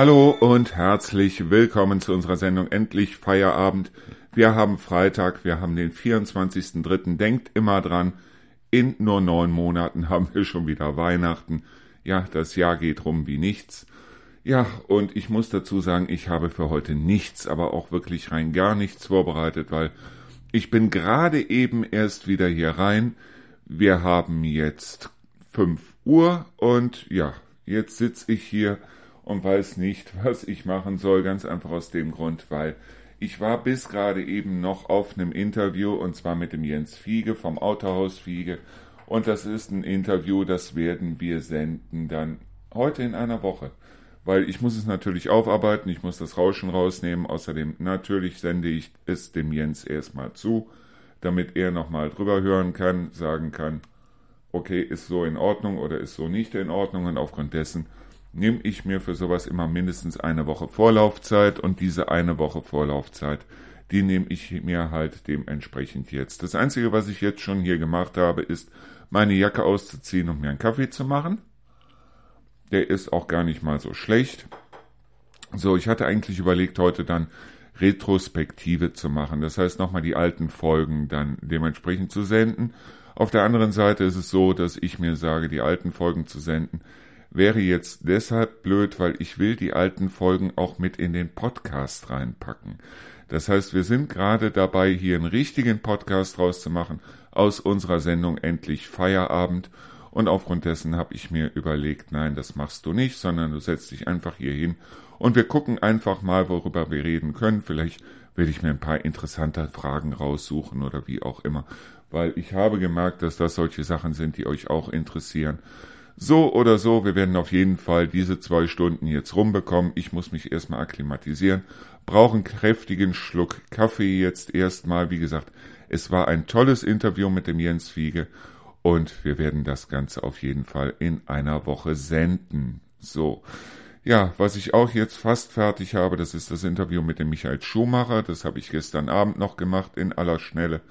Hallo und herzlich willkommen zu unserer Sendung Endlich Feierabend. Wir haben Freitag, wir haben den 24.03. Denkt immer dran, in nur neun Monaten haben wir schon wieder Weihnachten. Ja, das Jahr geht rum wie nichts. Ja, und ich muss dazu sagen, ich habe für heute nichts, aber auch wirklich rein gar nichts vorbereitet, weil ich bin gerade eben erst wieder hier rein. Wir haben jetzt fünf Uhr und ja, jetzt sitze ich hier und weiß nicht, was ich machen soll, ganz einfach aus dem Grund, weil ich war bis gerade eben noch auf einem Interview und zwar mit dem Jens Fiege vom Autohaus Fiege. Und das ist ein Interview, das werden wir senden dann heute in einer Woche. Weil ich muss es natürlich aufarbeiten, ich muss das Rauschen rausnehmen. Außerdem natürlich sende ich es dem Jens erstmal zu, damit er nochmal drüber hören kann, sagen kann, okay, ist so in Ordnung oder ist so nicht in Ordnung. Und aufgrund dessen nehme ich mir für sowas immer mindestens eine Woche Vorlaufzeit und diese eine Woche Vorlaufzeit, die nehme ich mir halt dementsprechend jetzt. Das Einzige, was ich jetzt schon hier gemacht habe, ist meine Jacke auszuziehen und mir einen Kaffee zu machen. Der ist auch gar nicht mal so schlecht. So, ich hatte eigentlich überlegt, heute dann Retrospektive zu machen. Das heißt, nochmal die alten Folgen dann dementsprechend zu senden. Auf der anderen Seite ist es so, dass ich mir sage, die alten Folgen zu senden, wäre jetzt deshalb blöd, weil ich will die alten Folgen auch mit in den Podcast reinpacken. Das heißt, wir sind gerade dabei, hier einen richtigen Podcast rauszumachen aus unserer Sendung Endlich Feierabend und aufgrund dessen habe ich mir überlegt, nein, das machst du nicht, sondern du setzt dich einfach hier hin und wir gucken einfach mal, worüber wir reden können. Vielleicht werde ich mir ein paar interessante Fragen raussuchen oder wie auch immer, weil ich habe gemerkt, dass das solche Sachen sind, die euch auch interessieren. So oder so, wir werden auf jeden Fall diese zwei Stunden jetzt rumbekommen. Ich muss mich erstmal akklimatisieren, brauche einen kräftigen Schluck Kaffee jetzt erstmal. Wie gesagt, es war ein tolles Interview mit dem Jens Fiege und wir werden das Ganze auf jeden Fall in einer Woche senden. So. Ja, was ich auch jetzt fast fertig habe, das ist das Interview mit dem Michael Schumacher. Das habe ich gestern Abend noch gemacht in aller Schnelle.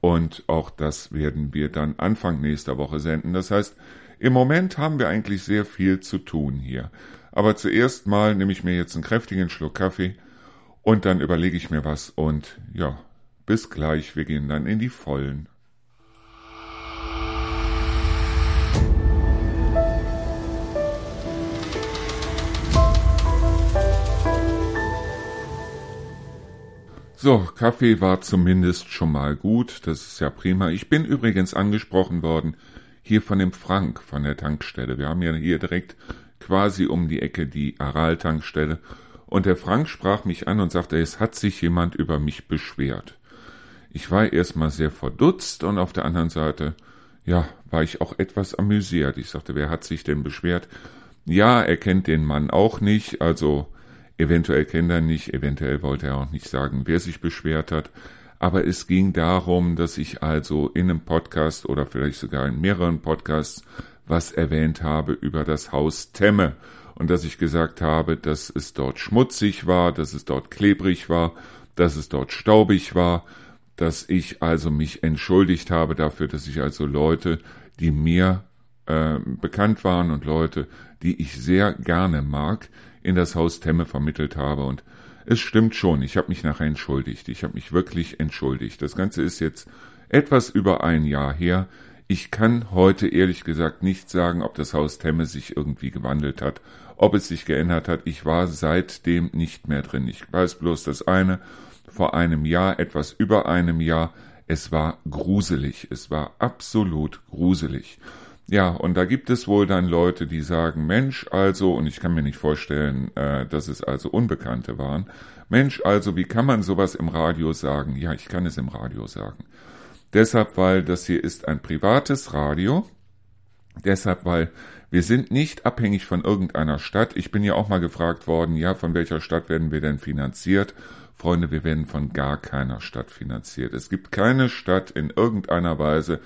Und auch das werden wir dann Anfang nächster Woche senden. Das heißt, im Moment haben wir eigentlich sehr viel zu tun hier. Aber zuerst mal nehme ich mir jetzt einen kräftigen Schluck Kaffee und dann überlege ich mir was und ja, bis gleich. Wir gehen dann in die Vollen. So, Kaffee war zumindest schon mal gut, das ist ja prima. Ich bin übrigens angesprochen worden, hier von dem Frank von der Tankstelle. Wir haben ja hier direkt quasi um die Ecke die Aral-Tankstelle. Und der Frank sprach mich an und sagte, es hat sich jemand über mich beschwert. Ich war erstmal sehr verdutzt und auf der anderen Seite, ja, war ich auch etwas amüsiert. Ich sagte, wer hat sich denn beschwert? Ja, er kennt den Mann auch nicht, also Eventuell kennt er nicht, eventuell wollte er auch nicht sagen, wer sich beschwert hat. Aber es ging darum, dass ich also in einem Podcast oder vielleicht sogar in mehreren Podcasts was erwähnt habe über das Haus Temme und dass ich gesagt habe, dass es dort schmutzig war, dass es dort klebrig war, dass es dort staubig war, dass ich also mich entschuldigt habe dafür, dass ich also Leute, die mir äh, bekannt waren und Leute, die ich sehr gerne mag, in das Haus Temme vermittelt habe. Und es stimmt schon, ich habe mich nachher entschuldigt. Ich habe mich wirklich entschuldigt. Das Ganze ist jetzt etwas über ein Jahr her. Ich kann heute ehrlich gesagt nicht sagen, ob das Haus Temme sich irgendwie gewandelt hat, ob es sich geändert hat. Ich war seitdem nicht mehr drin. Ich weiß bloß das eine, vor einem Jahr, etwas über einem Jahr, es war gruselig. Es war absolut gruselig. Ja, und da gibt es wohl dann Leute, die sagen, Mensch, also, und ich kann mir nicht vorstellen, äh, dass es also Unbekannte waren, Mensch, also, wie kann man sowas im Radio sagen? Ja, ich kann es im Radio sagen. Deshalb, weil das hier ist ein privates Radio. Deshalb, weil wir sind nicht abhängig von irgendeiner Stadt. Ich bin ja auch mal gefragt worden, ja, von welcher Stadt werden wir denn finanziert? Freunde, wir werden von gar keiner Stadt finanziert. Es gibt keine Stadt in irgendeiner Weise,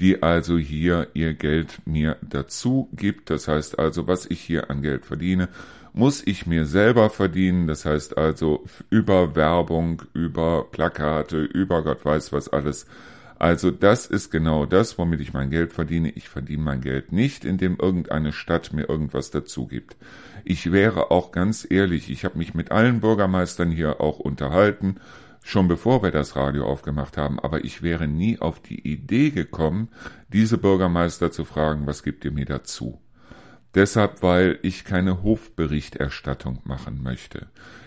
die also hier ihr Geld mir dazu gibt. Das heißt also, was ich hier an Geld verdiene, muss ich mir selber verdienen. Das heißt also über Werbung, über Plakate, über Gott weiß was alles. Also das ist genau das, womit ich mein Geld verdiene. Ich verdiene mein Geld nicht, indem irgendeine Stadt mir irgendwas dazu gibt. Ich wäre auch ganz ehrlich, ich habe mich mit allen Bürgermeistern hier auch unterhalten, schon bevor wir das Radio aufgemacht haben, aber ich wäre nie auf die Idee gekommen, diese Bürgermeister zu fragen, was gibt ihr mir dazu? Deshalb, weil ich keine Hofberichterstattung machen möchte.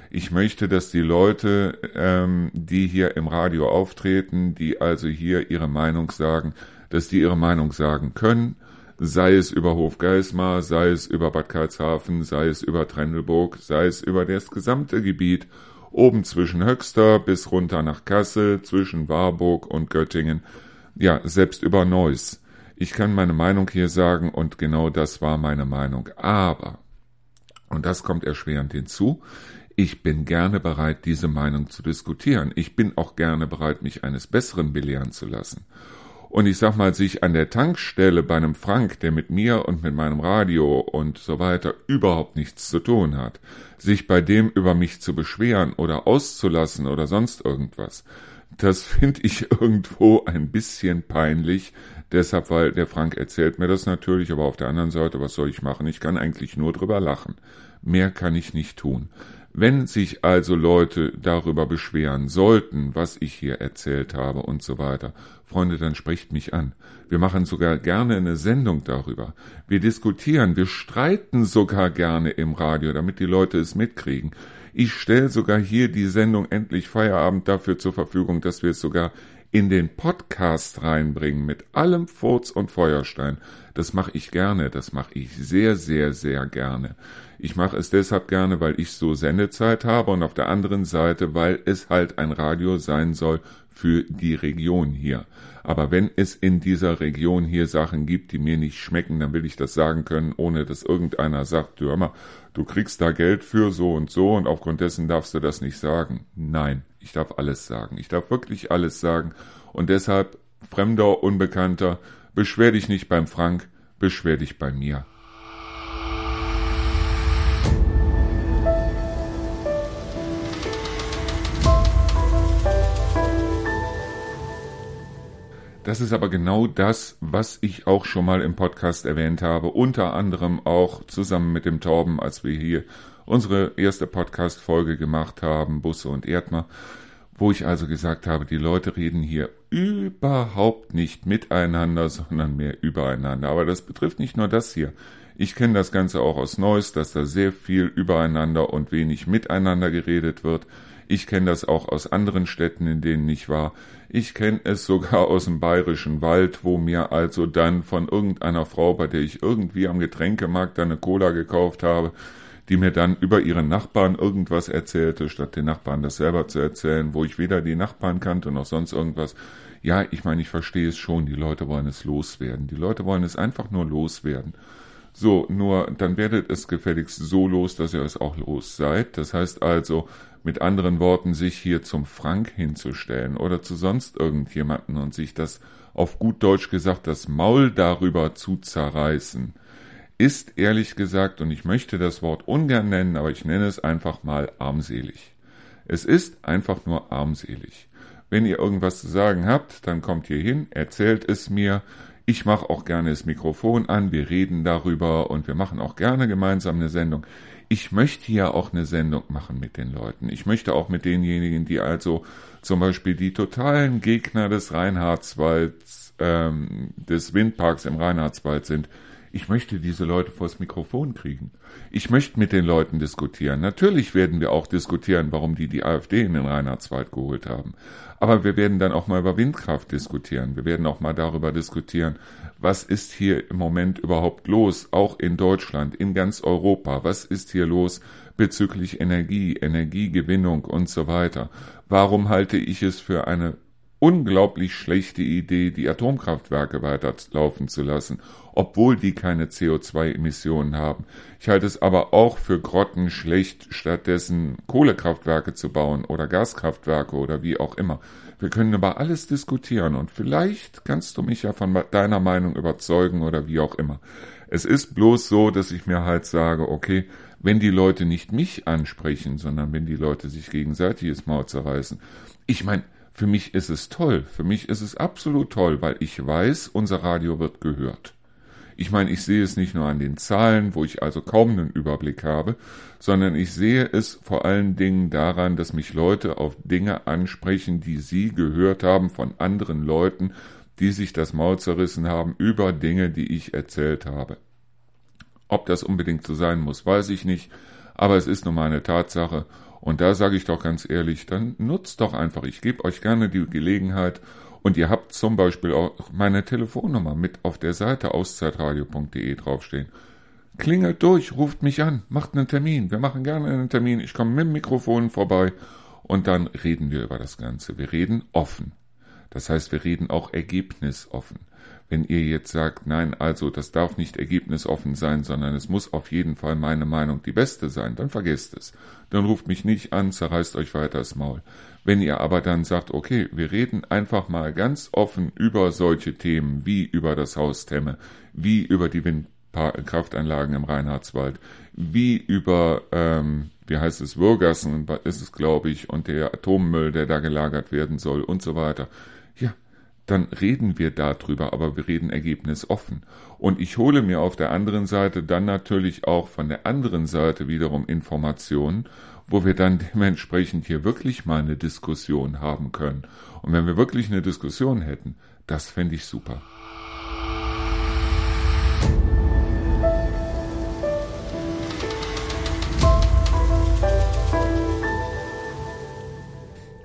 Ich möchte, dass die Leute, ähm, die hier im Radio auftreten, die also hier ihre Meinung sagen, dass die ihre Meinung sagen können, sei es über Hofgeismar, sei es über Bad Karlshafen, sei es über Trendelburg, sei es über das gesamte Gebiet, oben zwischen Höxter bis runter nach Kassel, zwischen Warburg und Göttingen, ja, selbst über Neuss. Ich kann meine Meinung hier sagen und genau das war meine Meinung. Aber, und das kommt erschwerend hinzu, ich bin gerne bereit, diese Meinung zu diskutieren. Ich bin auch gerne bereit, mich eines Besseren belehren zu lassen. Und ich sag mal, sich an der Tankstelle bei einem Frank, der mit mir und mit meinem Radio und so weiter überhaupt nichts zu tun hat, sich bei dem über mich zu beschweren oder auszulassen oder sonst irgendwas, das finde ich irgendwo ein bisschen peinlich. Deshalb, weil der Frank erzählt mir das natürlich, aber auf der anderen Seite, was soll ich machen? Ich kann eigentlich nur drüber lachen. Mehr kann ich nicht tun. Wenn sich also Leute darüber beschweren sollten, was ich hier erzählt habe und so weiter, Freunde, dann spricht mich an. Wir machen sogar gerne eine Sendung darüber. Wir diskutieren, wir streiten sogar gerne im Radio, damit die Leute es mitkriegen. Ich stelle sogar hier die Sendung Endlich Feierabend dafür zur Verfügung, dass wir es sogar in den Podcast reinbringen mit allem Furz und Feuerstein. Das mache ich gerne, das mache ich sehr, sehr, sehr gerne. Ich mache es deshalb gerne, weil ich so Sendezeit habe und auf der anderen Seite, weil es halt ein Radio sein soll für die Region hier. Aber wenn es in dieser Region hier Sachen gibt, die mir nicht schmecken, dann will ich das sagen können, ohne dass irgendeiner sagt, du hör mal, du kriegst da Geld für so und so und aufgrund dessen darfst du das nicht sagen. Nein, ich darf alles sagen. Ich darf wirklich alles sagen und deshalb, Fremder, Unbekannter, beschwer dich nicht beim Frank, beschwer dich bei mir. Das ist aber genau das, was ich auch schon mal im Podcast erwähnt habe, unter anderem auch zusammen mit dem Torben, als wir hier unsere erste Podcast-Folge gemacht haben, Busse und Erdmer, wo ich also gesagt habe, die Leute reden hier überhaupt nicht miteinander, sondern mehr übereinander. Aber das betrifft nicht nur das hier. Ich kenne das Ganze auch aus Neuss, dass da sehr viel übereinander und wenig miteinander geredet wird. Ich kenne das auch aus anderen Städten, in denen ich war. Ich kenne es sogar aus dem bayerischen Wald, wo mir also dann von irgendeiner Frau, bei der ich irgendwie am Getränkemarkt eine Cola gekauft habe, die mir dann über ihren Nachbarn irgendwas erzählte, statt den Nachbarn das selber zu erzählen, wo ich weder die Nachbarn kannte noch sonst irgendwas. Ja, ich meine, ich verstehe es schon, die Leute wollen es loswerden. Die Leute wollen es einfach nur loswerden. So, nur dann werdet es gefälligst so los, dass ihr es auch los seid. Das heißt also, mit anderen Worten, sich hier zum Frank hinzustellen oder zu sonst irgendjemanden und sich das auf gut Deutsch gesagt das Maul darüber zu zerreißen, ist ehrlich gesagt, und ich möchte das Wort ungern nennen, aber ich nenne es einfach mal armselig. Es ist einfach nur armselig. Wenn ihr irgendwas zu sagen habt, dann kommt ihr hin, erzählt es mir, ich mache auch gerne das Mikrofon an, wir reden darüber und wir machen auch gerne gemeinsam eine Sendung. Ich möchte ja auch eine Sendung machen mit den Leuten. Ich möchte auch mit denjenigen, die also zum Beispiel die totalen Gegner des Reinhardswalds, ähm, des Windparks im Reinhardswald sind, ich möchte diese Leute vors Mikrofon kriegen. Ich möchte mit den Leuten diskutieren. Natürlich werden wir auch diskutieren, warum die die AfD in den Reinhardswald geholt haben. Aber wir werden dann auch mal über Windkraft diskutieren. Wir werden auch mal darüber diskutieren, was ist hier im Moment überhaupt los, auch in Deutschland, in ganz Europa. Was ist hier los bezüglich Energie, Energiegewinnung und so weiter? Warum halte ich es für eine unglaublich schlechte Idee, die Atomkraftwerke weiterlaufen zu lassen, obwohl die keine CO2-Emissionen haben. Ich halte es aber auch für grottenschlecht, stattdessen Kohlekraftwerke zu bauen oder Gaskraftwerke oder wie auch immer. Wir können über alles diskutieren und vielleicht kannst du mich ja von deiner Meinung überzeugen oder wie auch immer. Es ist bloß so, dass ich mir halt sage, okay, wenn die Leute nicht mich ansprechen, sondern wenn die Leute sich gegenseitig das Maul zerreißen. Ich meine, Für mich ist es toll, für mich ist es absolut toll, weil ich weiß, unser Radio wird gehört. Ich meine, ich sehe es nicht nur an den Zahlen, wo ich also kaum einen Überblick habe, sondern ich sehe es vor allen Dingen daran, dass mich Leute auf Dinge ansprechen, die sie gehört haben von anderen Leuten, die sich das Maul zerrissen haben über Dinge, die ich erzählt habe. Ob das unbedingt so sein muss, weiß ich nicht, aber es ist nun mal eine Tatsache und da sage ich doch ganz ehrlich, dann nutzt doch einfach. Ich gebe euch gerne die Gelegenheit. Und ihr habt zum Beispiel auch meine Telefonnummer mit auf der Seite auszeitradio.de draufstehen. Klingelt durch, ruft mich an, macht einen Termin. Wir machen gerne einen Termin. Ich komme mit dem Mikrofon vorbei und dann reden wir über das Ganze. Wir reden offen. Das heißt, wir reden auch ergebnisoffen. Wenn ihr jetzt sagt, nein, also das darf nicht ergebnisoffen sein, sondern es muss auf jeden Fall meine Meinung die beste sein, dann vergesst es. Dann ruft mich nicht an, zerreißt euch weiter das Maul. Wenn ihr aber dann sagt, okay, wir reden einfach mal ganz offen über solche Themen wie über das Haus Temme, wie über die Windkraftanlagen im Reinhardswald, wie über, ähm, wie heißt es, Würgassen ist es, glaube ich, und der Atommüll, der da gelagert werden soll und so weiter. Ja, dann reden wir darüber, aber wir reden ergebnisoffen. Und ich hole mir auf der anderen Seite dann natürlich auch von der anderen Seite wiederum Informationen, wo wir dann dementsprechend hier wirklich mal eine Diskussion haben können. Und wenn wir wirklich eine Diskussion hätten, das fände ich super.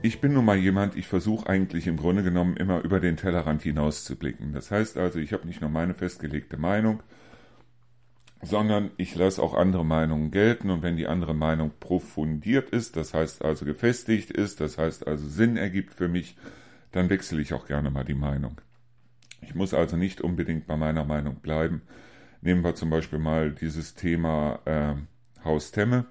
Ich bin nun mal jemand, ich versuche eigentlich im Grunde genommen immer über den Tellerrand hinaus zu blicken. Das heißt also, ich habe nicht nur meine festgelegte Meinung, sondern ich lasse auch andere Meinungen gelten und wenn die andere Meinung profundiert ist, das heißt also gefestigt ist, das heißt also Sinn ergibt für mich, dann wechsle ich auch gerne mal die Meinung. Ich muss also nicht unbedingt bei meiner Meinung bleiben. Nehmen wir zum Beispiel mal dieses Thema äh, Haus Temme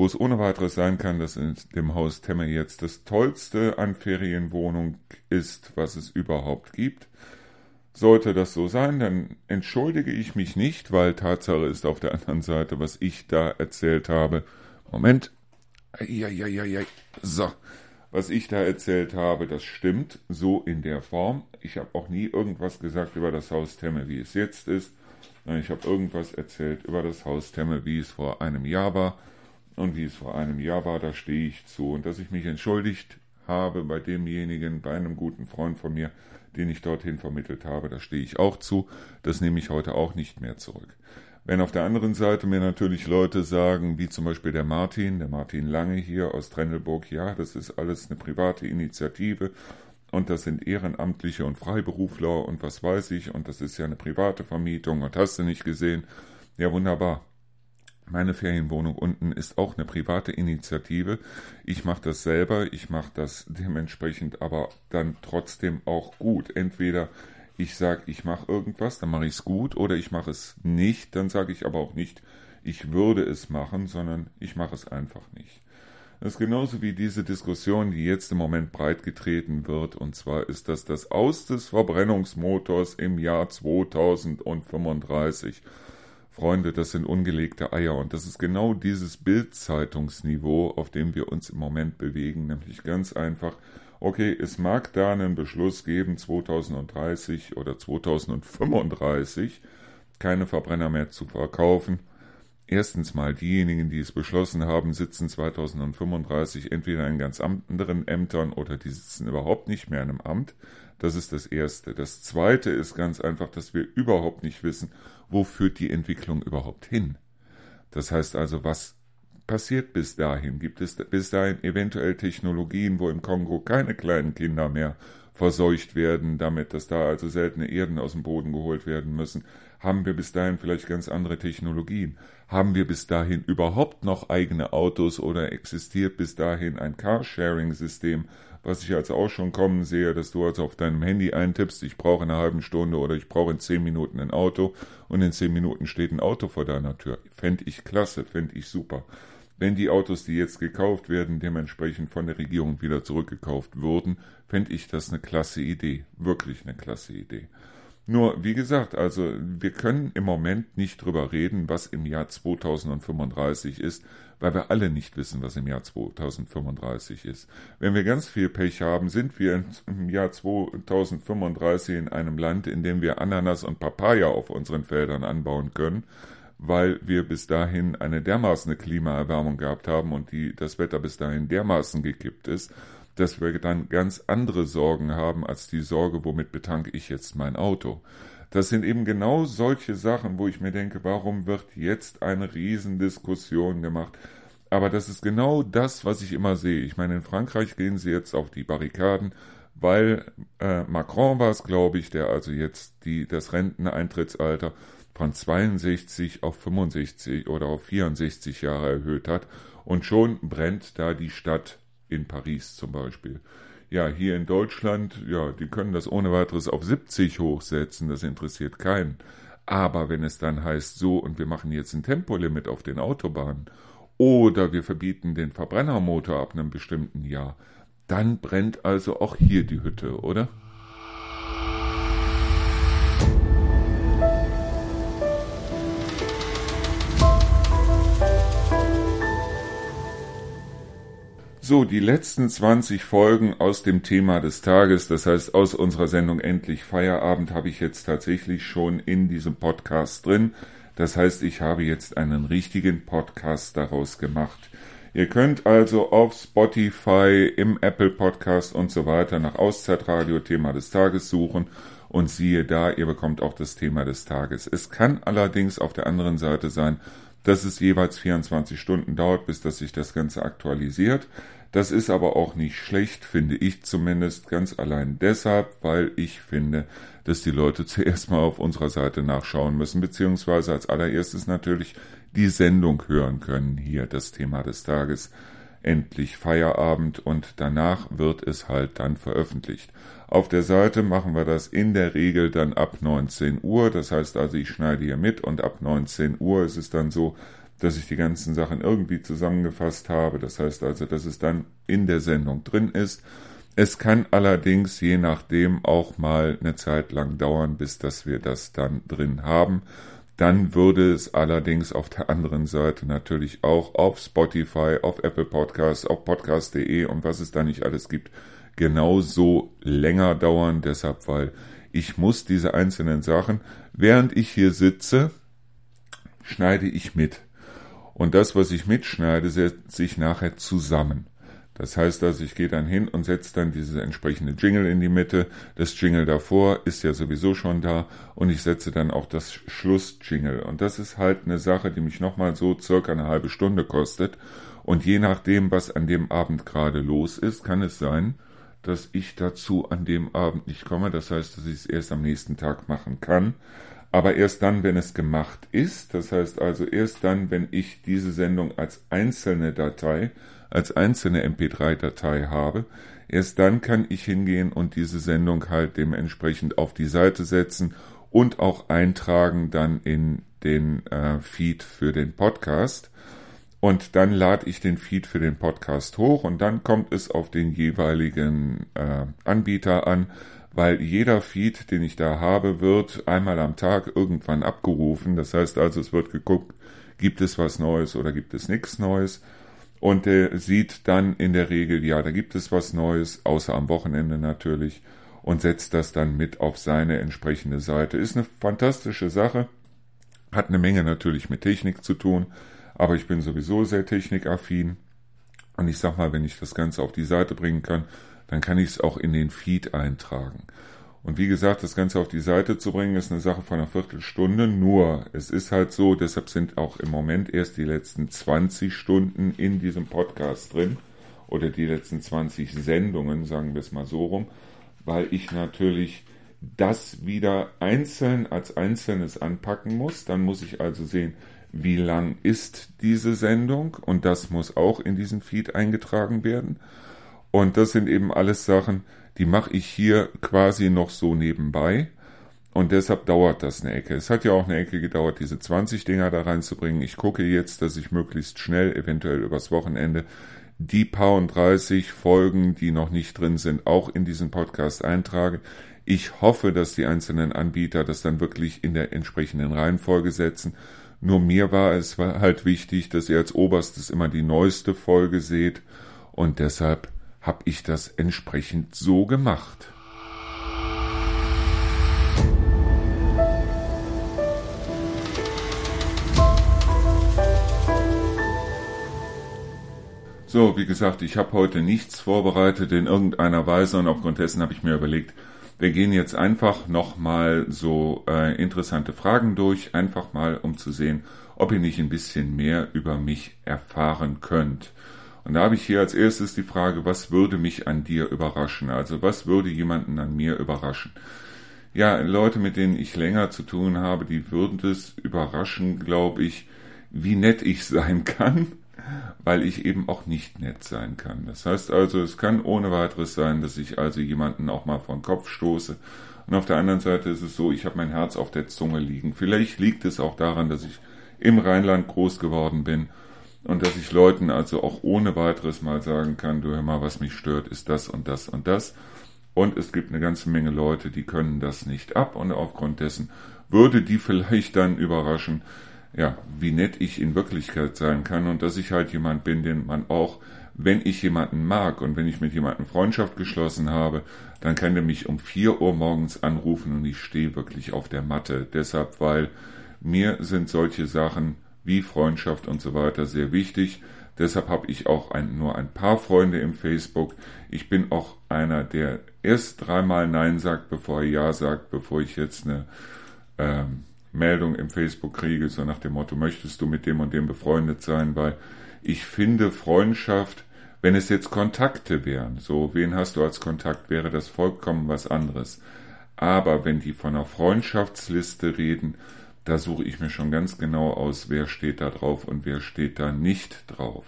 wo es ohne weiteres sein kann, dass in dem Haus Temme jetzt das tollste an Ferienwohnung ist, was es überhaupt gibt. Sollte das so sein, dann entschuldige ich mich nicht, weil Tatsache ist auf der anderen Seite, was ich da erzählt habe. Moment. Ja, ja, ja, ja. So. Was ich da erzählt habe, das stimmt so in der Form. Ich habe auch nie irgendwas gesagt über das Haus Temme, wie es jetzt ist. Ich habe irgendwas erzählt über das Haus Temme, wie es vor einem Jahr war und wie es vor einem Jahr war, da stehe ich zu. Und dass ich mich entschuldigt habe bei demjenigen, bei einem guten Freund von mir, den ich dorthin vermittelt habe, da stehe ich auch zu. Das nehme ich heute auch nicht mehr zurück. Wenn auf der anderen Seite mir natürlich Leute sagen, wie zum Beispiel der Martin, der Martin Lange hier aus Trendelburg, ja, das ist alles eine private Initiative und das sind Ehrenamtliche und Freiberufler und was weiß ich und das ist ja eine private Vermietung und hast du nicht gesehen? Ja, wunderbar. Meine Ferienwohnung unten ist auch eine private Initiative. Ich mache das selber, ich mache das dementsprechend aber dann trotzdem auch gut. Entweder ich sage, ich mache irgendwas, dann mache ich es gut, oder ich mache es nicht, dann sage ich aber auch nicht, ich würde es machen, sondern ich mache es einfach nicht. Das ist genauso wie diese Diskussion, die jetzt im Moment breit getreten wird, und zwar ist das das Aus des Verbrennungsmotors im Jahr 2035. Freunde, das sind ungelegte Eier. Und das ist genau dieses Bildzeitungsniveau, auf dem wir uns im Moment bewegen, nämlich ganz einfach, okay, es mag da einen Beschluss geben, 2030 oder 2035 keine Verbrenner mehr zu verkaufen. Erstens mal, diejenigen, die es beschlossen haben, sitzen 2035 entweder in ganz anderen Ämtern oder die sitzen überhaupt nicht mehr in einem Amt. Das ist das Erste. Das Zweite ist ganz einfach, dass wir überhaupt nicht wissen, wo führt die Entwicklung überhaupt hin. Das heißt also, was passiert bis dahin? Gibt es bis dahin eventuell Technologien, wo im Kongo keine kleinen Kinder mehr verseucht werden, damit dass da also seltene Erden aus dem Boden geholt werden müssen? Haben wir bis dahin vielleicht ganz andere Technologien? Haben wir bis dahin überhaupt noch eigene Autos oder existiert bis dahin ein Carsharing-System, was ich also auch schon kommen sehe, dass du also auf deinem Handy eintippst, ich brauche eine halbe Stunde oder ich brauche in zehn Minuten ein Auto und in zehn Minuten steht ein Auto vor deiner Tür. Fände ich klasse, fände ich super. Wenn die Autos, die jetzt gekauft werden, dementsprechend von der Regierung wieder zurückgekauft würden, fände ich das eine klasse Idee. Wirklich eine klasse Idee. Nur, wie gesagt, also wir können im Moment nicht drüber reden, was im Jahr 2035 ist, weil wir alle nicht wissen, was im Jahr 2035 ist. Wenn wir ganz viel Pech haben, sind wir im Jahr 2035 in einem Land, in dem wir Ananas und Papaya auf unseren Feldern anbauen können, weil wir bis dahin eine dermaßen Klimaerwärmung gehabt haben und die, das Wetter bis dahin dermaßen gekippt ist, dass wir dann ganz andere Sorgen haben als die Sorge, womit betanke ich jetzt mein Auto. Das sind eben genau solche Sachen, wo ich mir denke, warum wird jetzt eine Riesendiskussion gemacht? Aber das ist genau das, was ich immer sehe. Ich meine, in Frankreich gehen sie jetzt auf die Barrikaden, weil äh, Macron war es, glaube ich, der also jetzt die, das Renteneintrittsalter von 62 auf 65 oder auf 64 Jahre erhöht hat. Und schon brennt da die Stadt in Paris zum Beispiel. Ja, hier in Deutschland, ja, die können das ohne weiteres auf 70 hochsetzen, das interessiert keinen. Aber wenn es dann heißt, so, und wir machen jetzt ein Tempolimit auf den Autobahnen oder wir verbieten den Verbrennermotor ab einem bestimmten Jahr, dann brennt also auch hier die Hütte, oder? So, die letzten 20 Folgen aus dem Thema des Tages, das heißt aus unserer Sendung Endlich Feierabend, habe ich jetzt tatsächlich schon in diesem Podcast drin. Das heißt, ich habe jetzt einen richtigen Podcast daraus gemacht. Ihr könnt also auf Spotify, im Apple Podcast und so weiter nach Auszeitradio Thema des Tages suchen und siehe da, ihr bekommt auch das Thema des Tages. Es kann allerdings auf der anderen Seite sein, dass es jeweils 24 Stunden dauert, bis dass sich das Ganze aktualisiert. Das ist aber auch nicht schlecht, finde ich zumindest, ganz allein deshalb, weil ich finde, dass die Leute zuerst mal auf unserer Seite nachschauen müssen, beziehungsweise als allererstes natürlich die Sendung hören können, hier das Thema des Tages, endlich Feierabend und danach wird es halt dann veröffentlicht. Auf der Seite machen wir das in der Regel dann ab 19 Uhr, das heißt also ich schneide hier mit und ab 19 Uhr ist es dann so, dass ich die ganzen Sachen irgendwie zusammengefasst habe. Das heißt also, dass es dann in der Sendung drin ist. Es kann allerdings je nachdem auch mal eine Zeit lang dauern, bis dass wir das dann drin haben. Dann würde es allerdings auf der anderen Seite natürlich auch auf Spotify, auf Apple Podcasts, auf podcast.de und was es da nicht alles gibt, genauso länger dauern. Deshalb, weil ich muss diese einzelnen Sachen, während ich hier sitze, schneide ich mit. Und das, was ich mitschneide, setzt sich nachher zusammen. Das heißt also, ich gehe dann hin und setze dann dieses entsprechende Jingle in die Mitte. Das Jingle davor ist ja sowieso schon da und ich setze dann auch das Schlussjingle. Und das ist halt eine Sache, die mich nochmal so circa eine halbe Stunde kostet. Und je nachdem, was an dem Abend gerade los ist, kann es sein, dass ich dazu an dem Abend nicht komme. Das heißt, dass ich es erst am nächsten Tag machen kann aber erst dann, wenn es gemacht ist, das heißt also erst dann, wenn ich diese Sendung als einzelne Datei, als einzelne MP3-Datei habe, erst dann kann ich hingehen und diese Sendung halt dementsprechend auf die Seite setzen und auch eintragen dann in den äh, Feed für den Podcast. Und dann lade ich den Feed für den Podcast hoch und dann kommt es auf den jeweiligen äh, Anbieter an, weil jeder Feed, den ich da habe, wird einmal am Tag irgendwann abgerufen. Das heißt also, es wird geguckt, gibt es was Neues oder gibt es nichts Neues. Und er sieht dann in der Regel, ja, da gibt es was Neues, außer am Wochenende natürlich, und setzt das dann mit auf seine entsprechende Seite. Ist eine fantastische Sache, hat eine Menge natürlich mit Technik zu tun, aber ich bin sowieso sehr technikaffin. Und ich sag mal, wenn ich das Ganze auf die Seite bringen kann, dann kann ich es auch in den Feed eintragen. Und wie gesagt, das Ganze auf die Seite zu bringen, ist eine Sache von einer Viertelstunde. Nur, es ist halt so, deshalb sind auch im Moment erst die letzten 20 Stunden in diesem Podcast drin. Oder die letzten 20 Sendungen, sagen wir es mal so rum. Weil ich natürlich das wieder einzeln als Einzelnes anpacken muss. Dann muss ich also sehen, wie lang ist diese Sendung. Und das muss auch in diesen Feed eingetragen werden. Und das sind eben alles Sachen, die mache ich hier quasi noch so nebenbei. Und deshalb dauert das eine Ecke. Es hat ja auch eine Ecke gedauert, diese 20 Dinger da reinzubringen. Ich gucke jetzt, dass ich möglichst schnell, eventuell übers Wochenende, die paar und 30 Folgen, die noch nicht drin sind, auch in diesen Podcast eintrage. Ich hoffe, dass die einzelnen Anbieter das dann wirklich in der entsprechenden Reihenfolge setzen. Nur mir war es halt wichtig, dass ihr als oberstes immer die neueste Folge seht und deshalb habe ich das entsprechend so gemacht. So, wie gesagt, ich habe heute nichts vorbereitet in irgendeiner Weise und aufgrund dessen habe ich mir überlegt, wir gehen jetzt einfach nochmal so äh, interessante Fragen durch, einfach mal um zu sehen, ob ihr nicht ein bisschen mehr über mich erfahren könnt. Und da habe ich hier als erstes die Frage, was würde mich an dir überraschen? Also was würde jemanden an mir überraschen? Ja, Leute, mit denen ich länger zu tun habe, die würden es überraschen, glaube ich, wie nett ich sein kann weil ich eben auch nicht nett sein kann. Das heißt also, es kann ohne weiteres sein, dass ich also jemanden auch mal vor den Kopf stoße. Und auf der anderen Seite ist es so, ich habe mein Herz auf der Zunge liegen. Vielleicht liegt es auch daran, dass ich im Rheinland groß geworden bin und dass ich Leuten also auch ohne weiteres mal sagen kann, du hör mal, was mich stört, ist das und das und das. Und es gibt eine ganze Menge Leute, die können das nicht ab und aufgrund dessen würde die vielleicht dann überraschen, ja, wie nett ich in Wirklichkeit sein kann und dass ich halt jemand bin, den man auch, wenn ich jemanden mag und wenn ich mit jemandem Freundschaft geschlossen habe, dann kann er mich um vier Uhr morgens anrufen und ich stehe wirklich auf der Matte. Deshalb, weil mir sind solche Sachen wie Freundschaft und so weiter sehr wichtig. Deshalb habe ich auch ein, nur ein paar Freunde im Facebook. Ich bin auch einer, der erst dreimal Nein sagt, bevor er Ja sagt, bevor ich jetzt eine ähm, Meldung im Facebook kriege, so nach dem Motto, möchtest du mit dem und dem befreundet sein, weil ich finde Freundschaft, wenn es jetzt Kontakte wären, so wen hast du als Kontakt, wäre das vollkommen was anderes. Aber wenn die von einer Freundschaftsliste reden, da suche ich mir schon ganz genau aus, wer steht da drauf und wer steht da nicht drauf.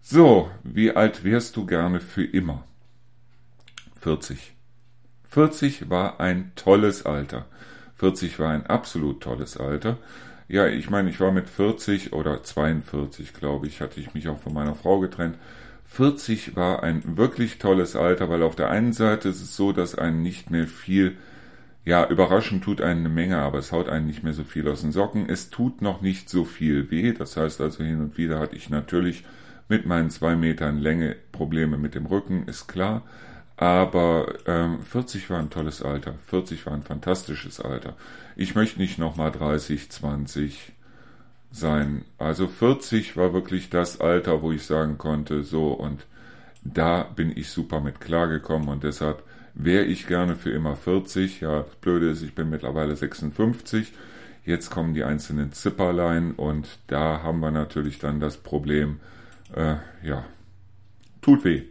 So, wie alt wärst du gerne für immer? 40. 40 war ein tolles Alter. 40 war ein absolut tolles Alter. Ja, ich meine, ich war mit 40 oder 42, glaube ich, hatte ich mich auch von meiner Frau getrennt. 40 war ein wirklich tolles Alter, weil auf der einen Seite ist es so, dass einen nicht mehr viel, ja, überraschen tut einen eine Menge, aber es haut einen nicht mehr so viel aus den Socken. Es tut noch nicht so viel weh. Das heißt also, hin und wieder hatte ich natürlich mit meinen zwei Metern Länge Probleme mit dem Rücken, ist klar. Aber ähm, 40 war ein tolles Alter. 40 war ein fantastisches Alter. Ich möchte nicht nochmal 30, 20 sein. Also 40 war wirklich das Alter, wo ich sagen konnte, so und da bin ich super mit klargekommen und deshalb wäre ich gerne für immer 40. Ja, das Blöde ist, ich bin mittlerweile 56. Jetzt kommen die einzelnen Zipperlein und da haben wir natürlich dann das Problem, äh, ja, tut weh.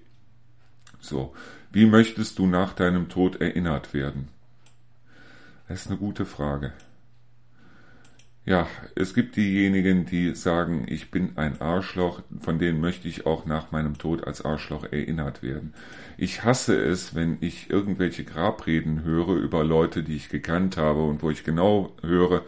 So, wie möchtest du nach deinem Tod erinnert werden? Das ist eine gute Frage. Ja, es gibt diejenigen, die sagen, ich bin ein Arschloch, von denen möchte ich auch nach meinem Tod als Arschloch erinnert werden. Ich hasse es, wenn ich irgendwelche Grabreden höre über Leute, die ich gekannt habe und wo ich genau höre,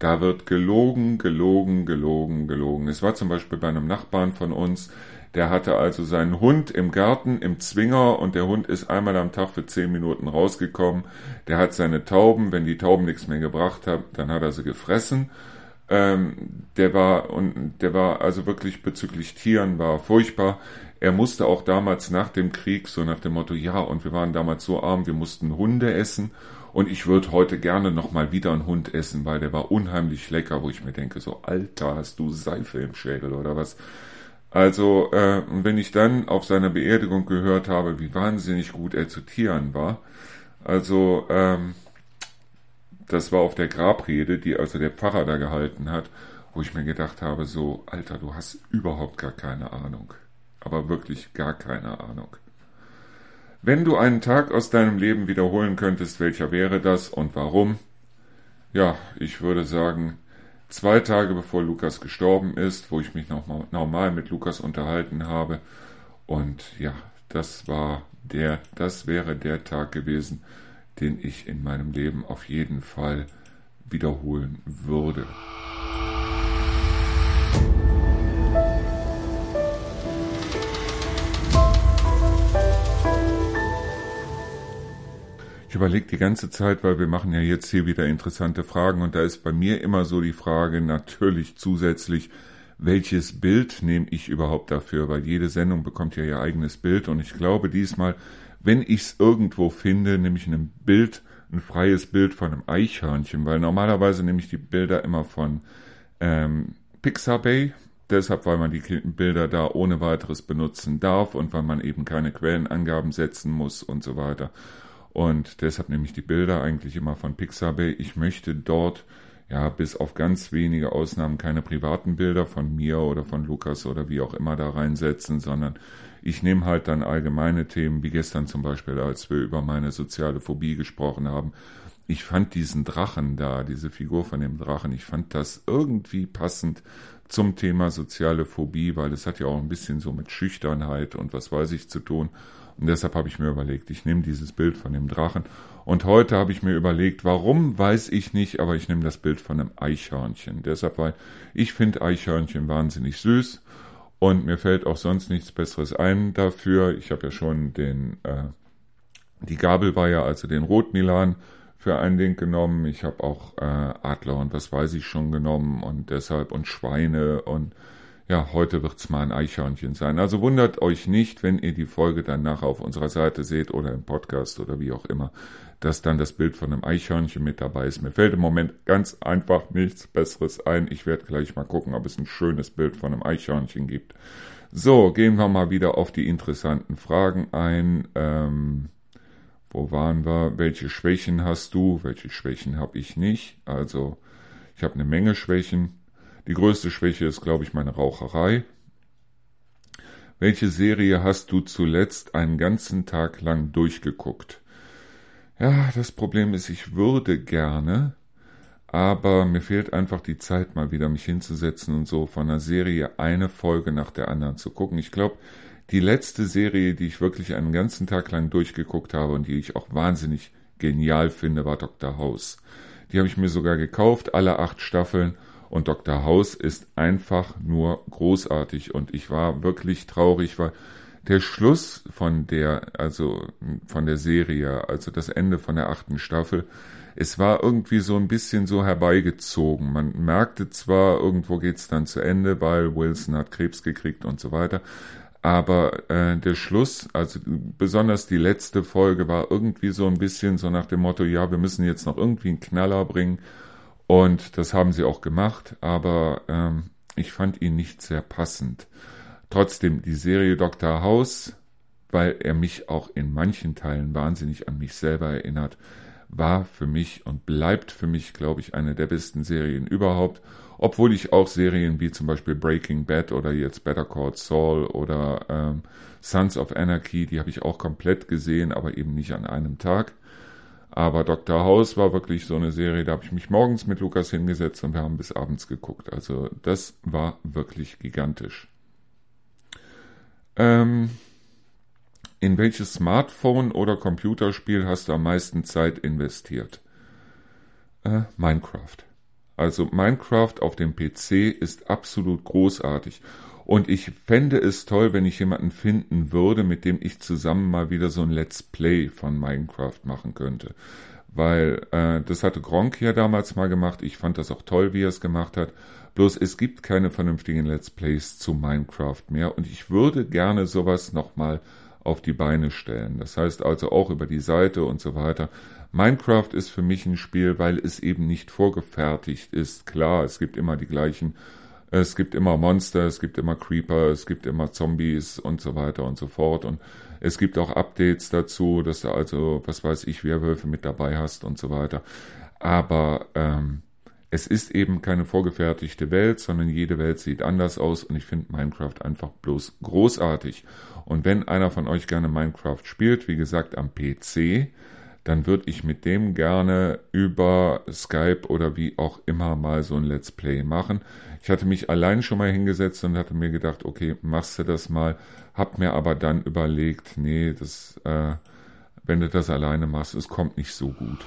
da wird gelogen, gelogen, gelogen, gelogen. Es war zum Beispiel bei einem Nachbarn von uns, der hatte also seinen Hund im Garten im Zwinger und der Hund ist einmal am Tag für zehn Minuten rausgekommen. Der hat seine Tauben, wenn die Tauben nichts mehr gebracht haben, dann hat er sie gefressen. Ähm, der war und der war also wirklich bezüglich Tieren war furchtbar. Er musste auch damals nach dem Krieg so nach dem Motto ja und wir waren damals so arm, wir mussten Hunde essen und ich würde heute gerne noch mal wieder einen Hund essen, weil der war unheimlich lecker, wo ich mir denke so Alter, hast du Seife im Schädel oder was? Also, äh, wenn ich dann auf seiner Beerdigung gehört habe, wie wahnsinnig gut er zu Tieren war, also, ähm, das war auf der Grabrede, die also der Pfarrer da gehalten hat, wo ich mir gedacht habe, so, Alter, du hast überhaupt gar keine Ahnung. Aber wirklich gar keine Ahnung. Wenn du einen Tag aus deinem Leben wiederholen könntest, welcher wäre das und warum? Ja, ich würde sagen, zwei Tage bevor Lukas gestorben ist, wo ich mich noch mal normal mit Lukas unterhalten habe. Und ja, das war der, das wäre der Tag gewesen, den ich in meinem Leben auf jeden Fall wiederholen würde. Ich überlege die ganze Zeit, weil wir machen ja jetzt hier wieder interessante Fragen und da ist bei mir immer so die Frage natürlich zusätzlich, welches Bild nehme ich überhaupt dafür, weil jede Sendung bekommt ja ihr eigenes Bild und ich glaube diesmal, wenn ich es irgendwo finde, nehme ich ein Bild, ein freies Bild von einem Eichhörnchen, weil normalerweise nehme ich die Bilder immer von ähm, Pixabay, deshalb weil man die Bilder da ohne weiteres benutzen darf und weil man eben keine Quellenangaben setzen muss und so weiter. Und deshalb nehme ich die Bilder eigentlich immer von Pixabay. Ich möchte dort ja bis auf ganz wenige Ausnahmen keine privaten Bilder von mir oder von Lukas oder wie auch immer da reinsetzen, sondern ich nehme halt dann allgemeine Themen, wie gestern zum Beispiel, als wir über meine soziale Phobie gesprochen haben. Ich fand diesen Drachen da, diese Figur von dem Drachen, ich fand das irgendwie passend zum Thema soziale Phobie, weil es hat ja auch ein bisschen so mit Schüchternheit und was weiß ich zu tun. Und deshalb habe ich mir überlegt, ich nehme dieses Bild von dem Drachen. Und heute habe ich mir überlegt, warum, weiß ich nicht, aber ich nehme das Bild von einem Eichhörnchen. Deshalb, weil ich finde Eichhörnchen wahnsinnig süß und mir fällt auch sonst nichts Besseres ein dafür. Ich habe ja schon den, äh, die Gabelweiher, also den Rotmilan, für ein Ding genommen. Ich habe auch äh, Adler und was weiß ich schon genommen und deshalb und Schweine und ja, heute wird's mal ein Eichhörnchen sein. Also wundert euch nicht, wenn ihr die Folge dann nachher auf unserer Seite seht oder im Podcast oder wie auch immer, dass dann das Bild von einem Eichhörnchen mit dabei ist. Mir fällt im Moment ganz einfach nichts Besseres ein. Ich werde gleich mal gucken, ob es ein schönes Bild von einem Eichhörnchen gibt. So, gehen wir mal wieder auf die interessanten Fragen ein. Ähm, wo waren wir? Welche Schwächen hast du? Welche Schwächen habe ich nicht? Also, ich habe eine Menge Schwächen. Die größte Schwäche ist, glaube ich, meine Raucherei. Welche Serie hast du zuletzt einen ganzen Tag lang durchgeguckt? Ja, das Problem ist, ich würde gerne, aber mir fehlt einfach die Zeit, mal wieder mich hinzusetzen und so von einer Serie eine Folge nach der anderen zu gucken. Ich glaube, die letzte Serie, die ich wirklich einen ganzen Tag lang durchgeguckt habe und die ich auch wahnsinnig genial finde, war Dr. House. Die habe ich mir sogar gekauft, alle acht Staffeln und Dr. House ist einfach nur großartig und ich war wirklich traurig, weil der Schluss von der, also von der Serie, also das Ende von der achten Staffel, es war irgendwie so ein bisschen so herbeigezogen. Man merkte zwar, irgendwo geht's dann zu Ende, weil Wilson hat Krebs gekriegt und so weiter, aber äh, der Schluss, also besonders die letzte Folge, war irgendwie so ein bisschen so nach dem Motto, ja, wir müssen jetzt noch irgendwie einen Knaller bringen und das haben sie auch gemacht, aber ähm, ich fand ihn nicht sehr passend. Trotzdem, die Serie Dr. House, weil er mich auch in manchen Teilen wahnsinnig an mich selber erinnert, war für mich und bleibt für mich, glaube ich, eine der besten Serien überhaupt. Obwohl ich auch Serien wie zum Beispiel Breaking Bad oder jetzt Better Call Saul oder ähm, Sons of Anarchy, die habe ich auch komplett gesehen, aber eben nicht an einem Tag. Aber Dr. House war wirklich so eine Serie, da habe ich mich morgens mit Lukas hingesetzt und wir haben bis abends geguckt. Also das war wirklich gigantisch. Ähm, in welches Smartphone oder Computerspiel hast du am meisten Zeit investiert? Äh, Minecraft. Also Minecraft auf dem PC ist absolut großartig. Und ich fände es toll, wenn ich jemanden finden würde, mit dem ich zusammen mal wieder so ein Let's Play von Minecraft machen könnte. Weil äh, das hatte Gronk ja damals mal gemacht. Ich fand das auch toll, wie er es gemacht hat. Bloß es gibt keine vernünftigen Let's Plays zu Minecraft mehr. Und ich würde gerne sowas nochmal auf die Beine stellen. Das heißt also auch über die Seite und so weiter. Minecraft ist für mich ein Spiel, weil es eben nicht vorgefertigt ist. Klar, es gibt immer die gleichen es gibt immer Monster, es gibt immer Creeper, es gibt immer Zombies und so weiter und so fort. Und es gibt auch Updates dazu, dass du also, was weiß ich, Werwölfe mit dabei hast und so weiter. Aber ähm, es ist eben keine vorgefertigte Welt, sondern jede Welt sieht anders aus und ich finde Minecraft einfach bloß großartig. Und wenn einer von euch gerne Minecraft spielt, wie gesagt am PC, dann würde ich mit dem gerne über Skype oder wie auch immer mal so ein Let's Play machen. Ich hatte mich allein schon mal hingesetzt und hatte mir gedacht, okay, machst du das mal, hab mir aber dann überlegt, nee, das, äh, wenn du das alleine machst, es kommt nicht so gut.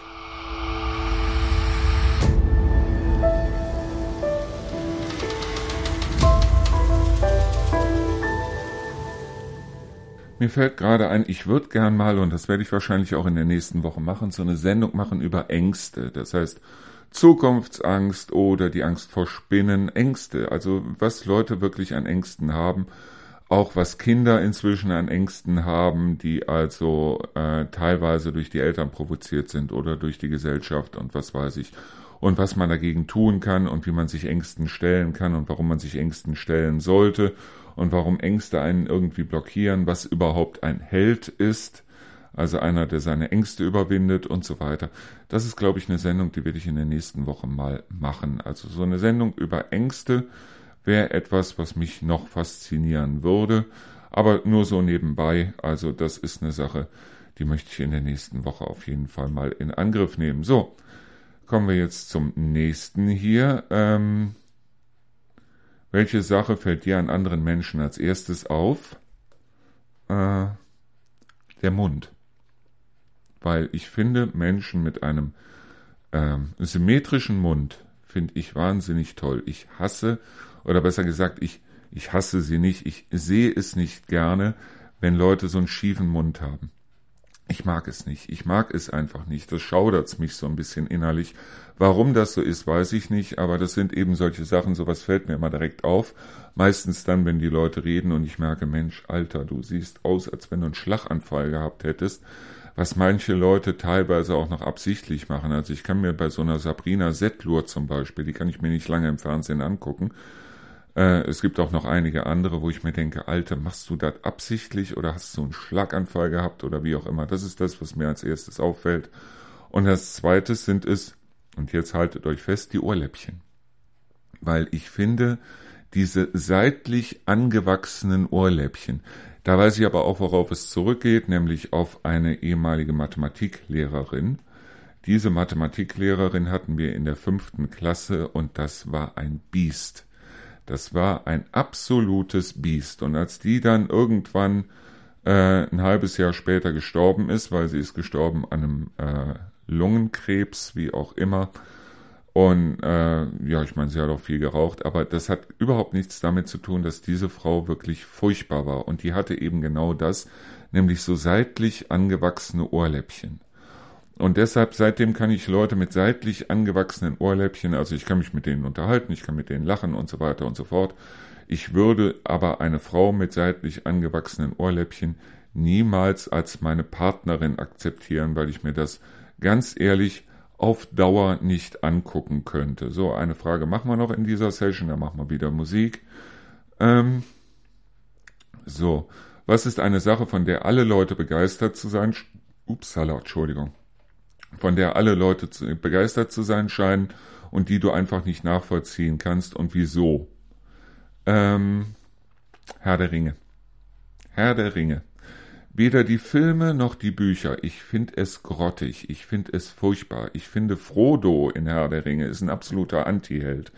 Mir fällt gerade ein, ich würde gern mal, und das werde ich wahrscheinlich auch in der nächsten Woche machen, so eine Sendung machen über Ängste. Das heißt, Zukunftsangst oder die Angst vor Spinnen, Ängste, also was Leute wirklich an Ängsten haben, auch was Kinder inzwischen an Ängsten haben, die also äh, teilweise durch die Eltern provoziert sind oder durch die Gesellschaft und was weiß ich. Und was man dagegen tun kann und wie man sich Ängsten stellen kann und warum man sich Ängsten stellen sollte und warum Ängste einen irgendwie blockieren, was überhaupt ein Held ist, also einer, der seine Ängste überwindet und so weiter. Das ist, glaube ich, eine Sendung, die werde ich in der nächsten Woche mal machen. Also so eine Sendung über Ängste wäre etwas, was mich noch faszinieren würde, aber nur so nebenbei. Also das ist eine Sache, die möchte ich in der nächsten Woche auf jeden Fall mal in Angriff nehmen. So, kommen wir jetzt zum nächsten hier. Ähm, welche Sache fällt dir an anderen Menschen als erstes auf? Äh, der Mund. Weil ich finde, Menschen mit einem äh, symmetrischen Mund finde ich wahnsinnig toll. Ich hasse, oder besser gesagt, ich, ich hasse sie nicht. Ich sehe es nicht gerne, wenn Leute so einen schiefen Mund haben. Ich mag es nicht. Ich mag es einfach nicht. Das schaudert mich so ein bisschen innerlich. Warum das so ist, weiß ich nicht, aber das sind eben solche Sachen, sowas fällt mir immer direkt auf. Meistens dann, wenn die Leute reden und ich merke, Mensch, Alter, du siehst aus, als wenn du einen Schlaganfall gehabt hättest, was manche Leute teilweise auch noch absichtlich machen. Also ich kann mir bei so einer Sabrina Settlur zum Beispiel, die kann ich mir nicht lange im Fernsehen angucken, äh, es gibt auch noch einige andere, wo ich mir denke, Alter, machst du das absichtlich oder hast du einen Schlaganfall gehabt oder wie auch immer. Das ist das, was mir als erstes auffällt. Und das zweite sind es, und jetzt haltet euch fest, die Ohrläppchen. Weil ich finde, diese seitlich angewachsenen Ohrläppchen, da weiß ich aber auch, worauf es zurückgeht, nämlich auf eine ehemalige Mathematiklehrerin. Diese Mathematiklehrerin hatten wir in der fünften Klasse und das war ein Biest. Das war ein absolutes Biest. Und als die dann irgendwann äh, ein halbes Jahr später gestorben ist, weil sie ist gestorben an einem äh, Lungenkrebs, wie auch immer. Und äh, ja, ich meine, sie hat auch viel geraucht, aber das hat überhaupt nichts damit zu tun, dass diese Frau wirklich furchtbar war. Und die hatte eben genau das, nämlich so seitlich angewachsene Ohrläppchen. Und deshalb, seitdem kann ich Leute mit seitlich angewachsenen Ohrläppchen, also ich kann mich mit denen unterhalten, ich kann mit denen lachen und so weiter und so fort. Ich würde aber eine Frau mit seitlich angewachsenen Ohrläppchen niemals als meine Partnerin akzeptieren, weil ich mir das ganz ehrlich auf Dauer nicht angucken könnte. So, eine Frage machen wir noch in dieser Session, dann machen wir wieder Musik. Ähm, so, was ist eine Sache, von der alle Leute begeistert zu sein? Upsala, Entschuldigung von der alle Leute zu, begeistert zu sein scheinen und die du einfach nicht nachvollziehen kannst und wieso. Ähm, Herr der Ringe. Herr der Ringe. Weder die Filme noch die Bücher. Ich finde es grottig. Ich finde es furchtbar. Ich finde Frodo in Herr der Ringe ist ein absoluter Antiheld.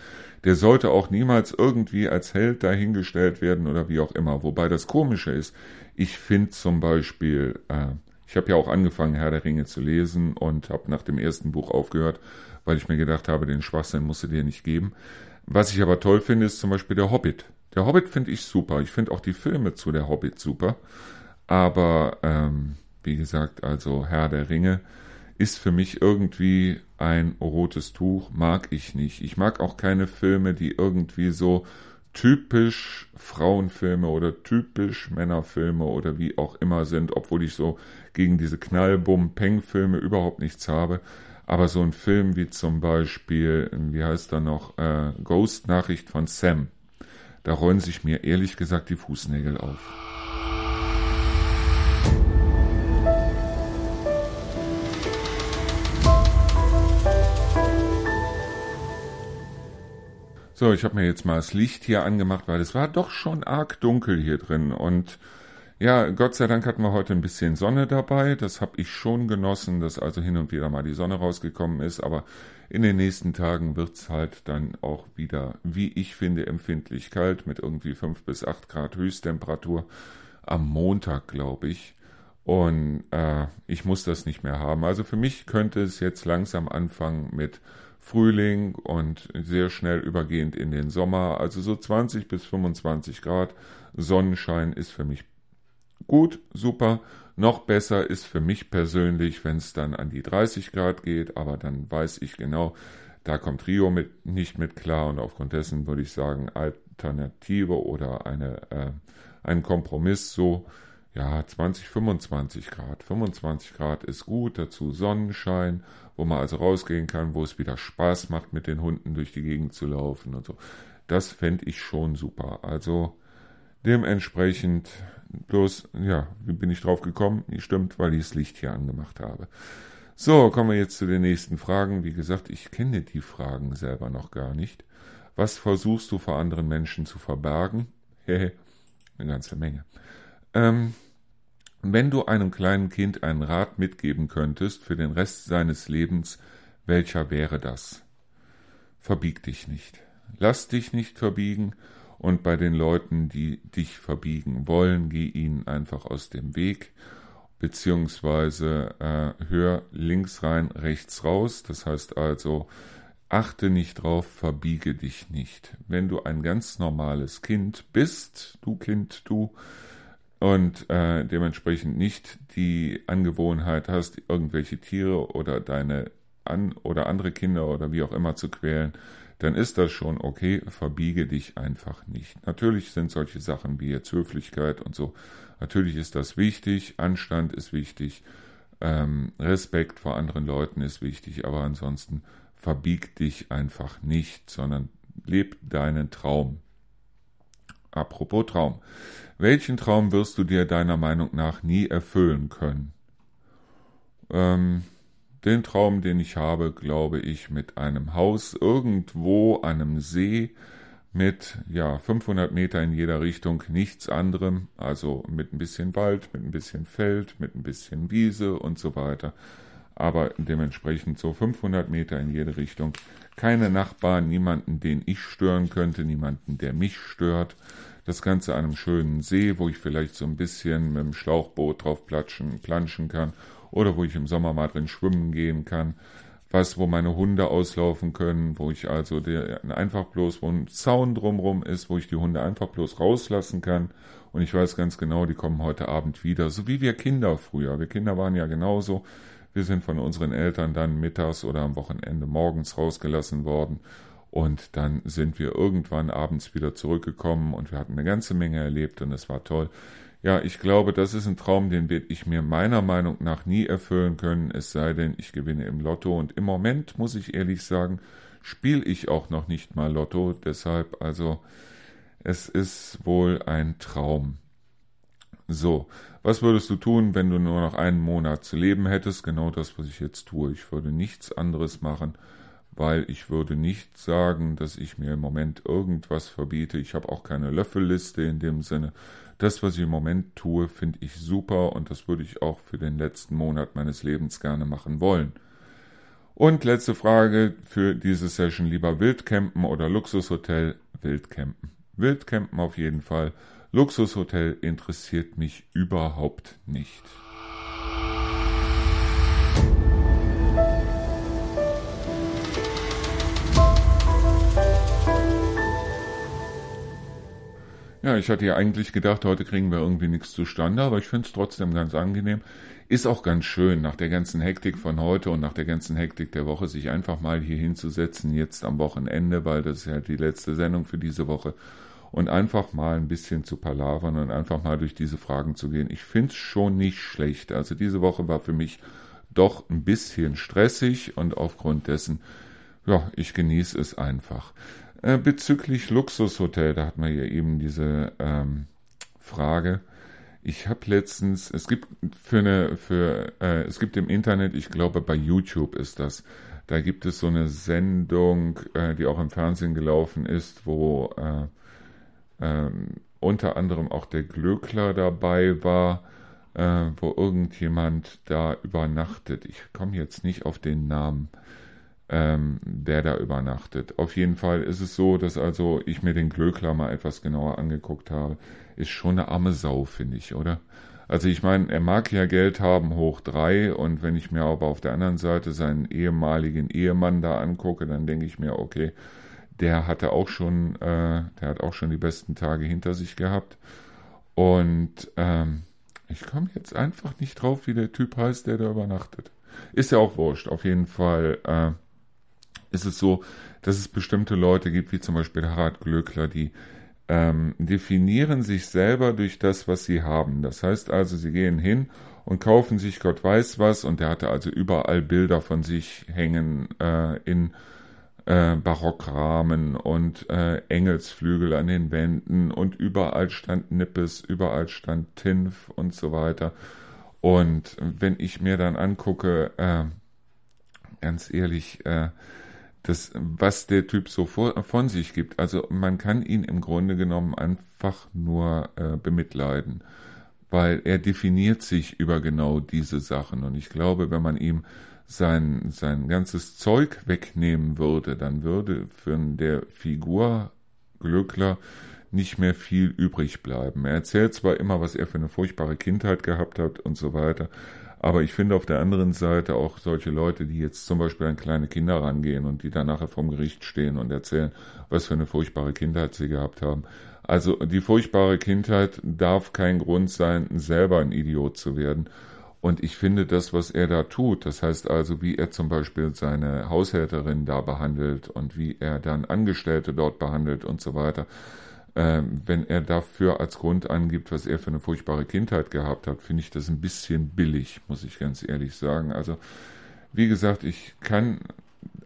Der sollte auch niemals irgendwie als Held dahingestellt werden oder wie auch immer. Wobei das Komische ist, ich finde zum Beispiel äh, ich habe ja auch angefangen, Herr der Ringe zu lesen und habe nach dem ersten Buch aufgehört, weil ich mir gedacht habe, den Schwachsinn musst du dir nicht geben. Was ich aber toll finde, ist zum Beispiel der Hobbit. Der Hobbit finde ich super. Ich finde auch die Filme zu der Hobbit super. Aber ähm, wie gesagt, also Herr der Ringe ist für mich irgendwie ein rotes Tuch, mag ich nicht. Ich mag auch keine Filme, die irgendwie so typisch Frauenfilme oder typisch Männerfilme oder wie auch immer sind, obwohl ich so gegen diese Knall-Bum-Peng-Filme überhaupt nichts habe. Aber so ein Film wie zum Beispiel, wie heißt er noch, äh, Ghost-Nachricht von Sam, da rollen sich mir ehrlich gesagt die Fußnägel auf. So, ich habe mir jetzt mal das Licht hier angemacht, weil es war doch schon arg dunkel hier drin. Und ja, Gott sei Dank hatten wir heute ein bisschen Sonne dabei. Das habe ich schon genossen, dass also hin und wieder mal die Sonne rausgekommen ist. Aber in den nächsten Tagen wird's halt dann auch wieder, wie ich finde, empfindlich kalt mit irgendwie fünf bis acht Grad Höchsttemperatur. Am Montag, glaube ich. Und äh, ich muss das nicht mehr haben. Also für mich könnte es jetzt langsam anfangen mit Frühling und sehr schnell übergehend in den Sommer. Also so 20 bis 25 Grad Sonnenschein ist für mich Gut, super. Noch besser ist für mich persönlich, wenn es dann an die 30 Grad geht, aber dann weiß ich genau, da kommt Rio mit, nicht mit klar und aufgrund dessen würde ich sagen, Alternative oder eine, äh, ein Kompromiss so, ja, 20, 25 Grad. 25 Grad ist gut, dazu Sonnenschein, wo man also rausgehen kann, wo es wieder Spaß macht, mit den Hunden durch die Gegend zu laufen und so. Das fände ich schon super. Also dementsprechend bloß, ja, wie bin ich drauf gekommen? Stimmt, weil ich das Licht hier angemacht habe. So, kommen wir jetzt zu den nächsten Fragen. Wie gesagt, ich kenne die Fragen selber noch gar nicht. Was versuchst du vor anderen Menschen zu verbergen? Eine ganze Menge. Ähm, wenn du einem kleinen Kind einen Rat mitgeben könntest für den Rest seines Lebens, welcher wäre das? Verbieg dich nicht. Lass dich nicht verbiegen und bei den Leuten, die dich verbiegen wollen, geh ihnen einfach aus dem Weg beziehungsweise äh, hör links rein, rechts raus. Das heißt also, achte nicht drauf, verbiege dich nicht. Wenn du ein ganz normales Kind bist, du Kind, du, und äh, dementsprechend nicht die Angewohnheit hast, irgendwelche Tiere oder deine an oder andere Kinder oder wie auch immer zu quälen, dann ist das schon okay, verbiege dich einfach nicht. Natürlich sind solche Sachen wie jetzt Höflichkeit und so, natürlich ist das wichtig, Anstand ist wichtig, ähm, Respekt vor anderen Leuten ist wichtig, aber ansonsten verbieg dich einfach nicht, sondern leb deinen Traum. Apropos Traum. Welchen Traum wirst du dir deiner Meinung nach nie erfüllen können? Ähm, den Traum, den ich habe, glaube ich, mit einem Haus irgendwo einem See mit ja 500 Meter in jeder Richtung, nichts anderem, also mit ein bisschen Wald, mit ein bisschen Feld, mit ein bisschen Wiese und so weiter. Aber dementsprechend so 500 Meter in jede Richtung. Keine Nachbarn, niemanden, den ich stören könnte, niemanden, der mich stört. Das Ganze an einem schönen See, wo ich vielleicht so ein bisschen mit dem Schlauchboot drauf platschen, planschen kann oder wo ich im Sommer mal drin schwimmen gehen kann, was, wo meine Hunde auslaufen können, wo ich also der, einfach bloß, wo ein Zaun drumrum ist, wo ich die Hunde einfach bloß rauslassen kann. Und ich weiß ganz genau, die kommen heute Abend wieder, so wie wir Kinder früher. Wir Kinder waren ja genauso. Wir sind von unseren Eltern dann mittags oder am Wochenende morgens rausgelassen worden. Und dann sind wir irgendwann abends wieder zurückgekommen und wir hatten eine ganze Menge erlebt und es war toll. Ja, ich glaube, das ist ein Traum, den werde ich mir meiner Meinung nach nie erfüllen können, es sei denn, ich gewinne im Lotto. Und im Moment, muss ich ehrlich sagen, spiele ich auch noch nicht mal Lotto. Deshalb, also, es ist wohl ein Traum. So, was würdest du tun, wenn du nur noch einen Monat zu leben hättest? Genau das, was ich jetzt tue. Ich würde nichts anderes machen, weil ich würde nicht sagen, dass ich mir im Moment irgendwas verbiete. Ich habe auch keine Löffelliste in dem Sinne. Das, was ich im Moment tue, finde ich super und das würde ich auch für den letzten Monat meines Lebens gerne machen wollen. Und letzte Frage für diese Session, lieber Wildcampen oder Luxushotel? Wildcampen. Wildcampen auf jeden Fall. Luxushotel interessiert mich überhaupt nicht. Ja, ich hatte ja eigentlich gedacht, heute kriegen wir irgendwie nichts zustande, aber ich finde es trotzdem ganz angenehm. Ist auch ganz schön, nach der ganzen Hektik von heute und nach der ganzen Hektik der Woche, sich einfach mal hier hinzusetzen, jetzt am Wochenende, weil das ist ja die letzte Sendung für diese Woche, und einfach mal ein bisschen zu palavern und einfach mal durch diese Fragen zu gehen. Ich finde es schon nicht schlecht. Also diese Woche war für mich doch ein bisschen stressig und aufgrund dessen, ja, ich genieße es einfach. Äh, bezüglich Luxushotel, da hat man ja eben diese ähm, Frage. Ich habe letztens, es gibt für eine, für, äh, es gibt im Internet, ich glaube bei YouTube ist das, da gibt es so eine Sendung, äh, die auch im Fernsehen gelaufen ist, wo äh, ähm, unter anderem auch der Glöckler dabei war, äh, wo irgendjemand da übernachtet. Ich komme jetzt nicht auf den Namen ähm, der da übernachtet. Auf jeden Fall ist es so, dass also ich mir den Glöckler mal etwas genauer angeguckt habe. Ist schon eine arme Sau, finde ich, oder? Also ich meine, er mag ja Geld haben hoch drei und wenn ich mir aber auf der anderen Seite seinen ehemaligen Ehemann da angucke, dann denke ich mir, okay, der hatte auch schon, äh, der hat auch schon die besten Tage hinter sich gehabt und ähm, Ich komme jetzt einfach nicht drauf, wie der Typ heißt, der da übernachtet. Ist ja auch wurscht. Auf jeden Fall äh, ist es so, dass es bestimmte Leute gibt, wie zum Beispiel Harald Glöckler, die ähm, definieren sich selber durch das, was sie haben. Das heißt also, sie gehen hin und kaufen sich Gott weiß was und der hatte also überall Bilder von sich hängen äh, in äh, Barockrahmen und äh, Engelsflügel an den Wänden und überall stand Nippes, überall stand Tinf und so weiter. Und wenn ich mir dann angucke, äh, ganz ehrlich, äh, das, was der Typ so vor, von sich gibt, also man kann ihn im Grunde genommen einfach nur äh, bemitleiden, weil er definiert sich über genau diese Sachen. Und ich glaube, wenn man ihm sein, sein ganzes Zeug wegnehmen würde, dann würde von der Figur Glöckler nicht mehr viel übrig bleiben. Er erzählt zwar immer, was er für eine furchtbare Kindheit gehabt hat und so weiter, aber ich finde auf der anderen Seite auch solche Leute, die jetzt zum Beispiel an kleine Kinder rangehen und die dann nachher vom Gericht stehen und erzählen, was für eine furchtbare Kindheit sie gehabt haben. Also die furchtbare Kindheit darf kein Grund sein, selber ein Idiot zu werden. Und ich finde das, was er da tut, das heißt also, wie er zum Beispiel seine Haushälterin da behandelt und wie er dann Angestellte dort behandelt und so weiter, äh, wenn er dafür als Grund angibt, was er für eine furchtbare Kindheit gehabt hat, finde ich das ein bisschen billig, muss ich ganz ehrlich sagen. Also, wie gesagt, ich kann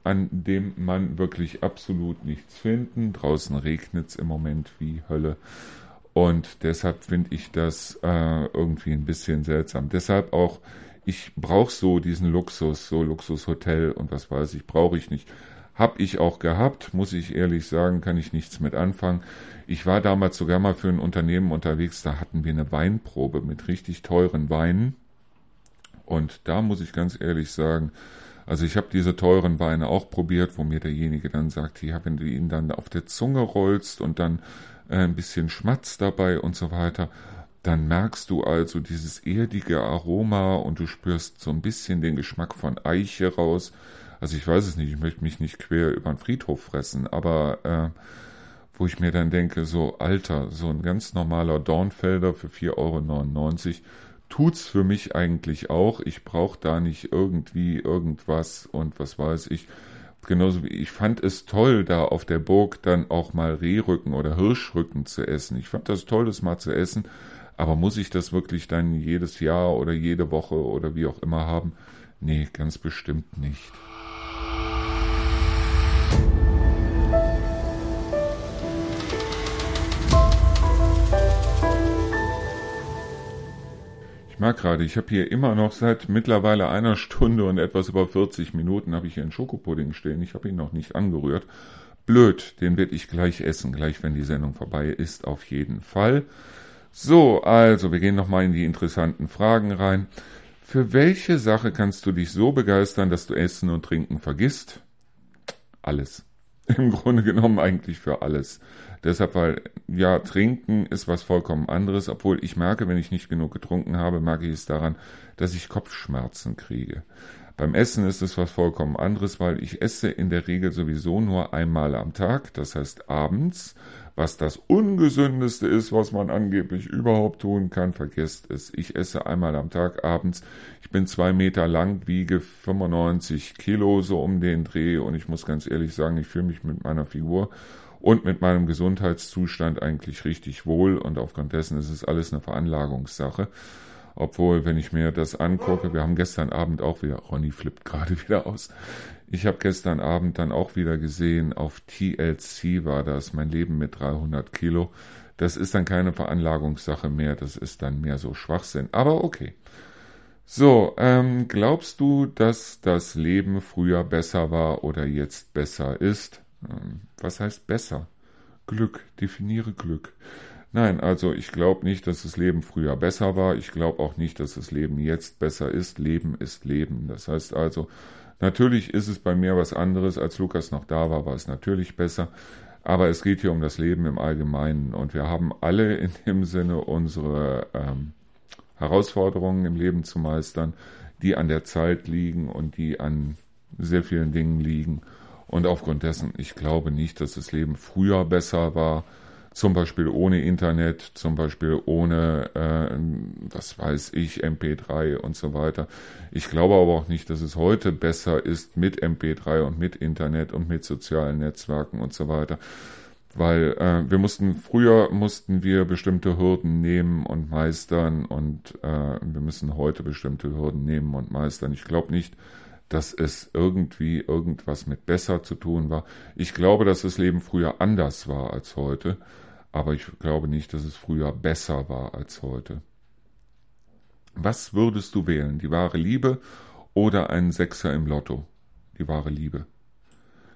an dem Mann wirklich absolut nichts finden. Draußen regnet es im Moment wie Hölle. Und deshalb finde ich das äh, irgendwie ein bisschen seltsam. Deshalb auch, ich brauche so diesen Luxus, so Luxushotel und was weiß ich, brauche ich nicht. Hab ich auch gehabt, muss ich ehrlich sagen, kann ich nichts mit anfangen. Ich war damals sogar mal für ein Unternehmen unterwegs, da hatten wir eine Weinprobe mit richtig teuren Weinen. Und da muss ich ganz ehrlich sagen, also ich habe diese teuren Weine auch probiert, wo mir derjenige dann sagt, ja, wenn du ihn dann auf der Zunge rollst und dann äh, ein bisschen Schmatz dabei und so weiter, dann merkst du also dieses erdige Aroma und du spürst so ein bisschen den Geschmack von Eiche raus. Also ich weiß es nicht, ich möchte mich nicht quer über den Friedhof fressen, aber äh, wo ich mir dann denke, so Alter, so ein ganz normaler Dornfelder für 4,99 Euro tut's für mich eigentlich auch. Ich brauche da nicht irgendwie irgendwas und was weiß ich genauso wie ich fand es toll, da auf der Burg dann auch mal Rehrücken oder Hirschrücken zu essen. Ich fand das toll, das mal zu essen, aber muss ich das wirklich dann jedes Jahr oder jede Woche oder wie auch immer haben? Nee, ganz bestimmt nicht. Ich merke gerade, ich habe hier immer noch seit mittlerweile einer Stunde und etwas über 40 Minuten habe ich hier einen Schokopudding stehen. Ich habe ihn noch nicht angerührt. Blöd, den werde ich gleich essen, gleich wenn die Sendung vorbei ist, auf jeden Fall. So, also, wir gehen nochmal in die interessanten Fragen rein. Für welche Sache kannst du dich so begeistern, dass du Essen und Trinken vergisst? Alles. Im Grunde genommen eigentlich für alles. Deshalb, weil, ja, trinken ist was vollkommen anderes, obwohl ich merke, wenn ich nicht genug getrunken habe, merke ich es daran, dass ich Kopfschmerzen kriege. Beim Essen ist es was vollkommen anderes, weil ich esse in der Regel sowieso nur einmal am Tag, das heißt abends, was das ungesündeste ist, was man angeblich überhaupt tun kann, vergesst es. Ich esse einmal am Tag abends. Ich bin zwei Meter lang, wiege 95 Kilo so um den Dreh und ich muss ganz ehrlich sagen, ich fühle mich mit meiner Figur und mit meinem Gesundheitszustand eigentlich richtig wohl und aufgrund dessen ist es alles eine Veranlagungssache. Obwohl, wenn ich mir das angucke, wir haben gestern Abend auch wieder, Ronny flippt gerade wieder aus. Ich habe gestern Abend dann auch wieder gesehen, auf TLC war das, mein Leben mit 300 Kilo. Das ist dann keine Veranlagungssache mehr, das ist dann mehr so Schwachsinn. Aber okay. So, ähm, glaubst du, dass das Leben früher besser war oder jetzt besser ist? Ähm, was heißt besser? Glück, definiere Glück. Nein, also ich glaube nicht, dass das Leben früher besser war. Ich glaube auch nicht, dass das Leben jetzt besser ist. Leben ist Leben. Das heißt also, natürlich ist es bei mir was anderes. Als Lukas noch da war, war es natürlich besser. Aber es geht hier um das Leben im Allgemeinen. Und wir haben alle in dem Sinne unsere ähm, Herausforderungen im Leben zu meistern, die an der Zeit liegen und die an sehr vielen Dingen liegen. Und aufgrund dessen, ich glaube nicht, dass das Leben früher besser war zum Beispiel ohne Internet, zum Beispiel ohne, äh, was weiß ich, MP3 und so weiter. Ich glaube aber auch nicht, dass es heute besser ist mit MP3 und mit Internet und mit sozialen Netzwerken und so weiter. Weil äh, wir mussten, früher mussten wir bestimmte Hürden nehmen und meistern und äh, wir müssen heute bestimmte Hürden nehmen und meistern. Ich glaube nicht, dass es irgendwie irgendwas mit besser zu tun war. Ich glaube, dass das Leben früher anders war als heute aber ich glaube nicht, dass es früher besser war als heute. Was würdest du wählen? Die wahre Liebe oder einen Sechser im Lotto? Die wahre Liebe.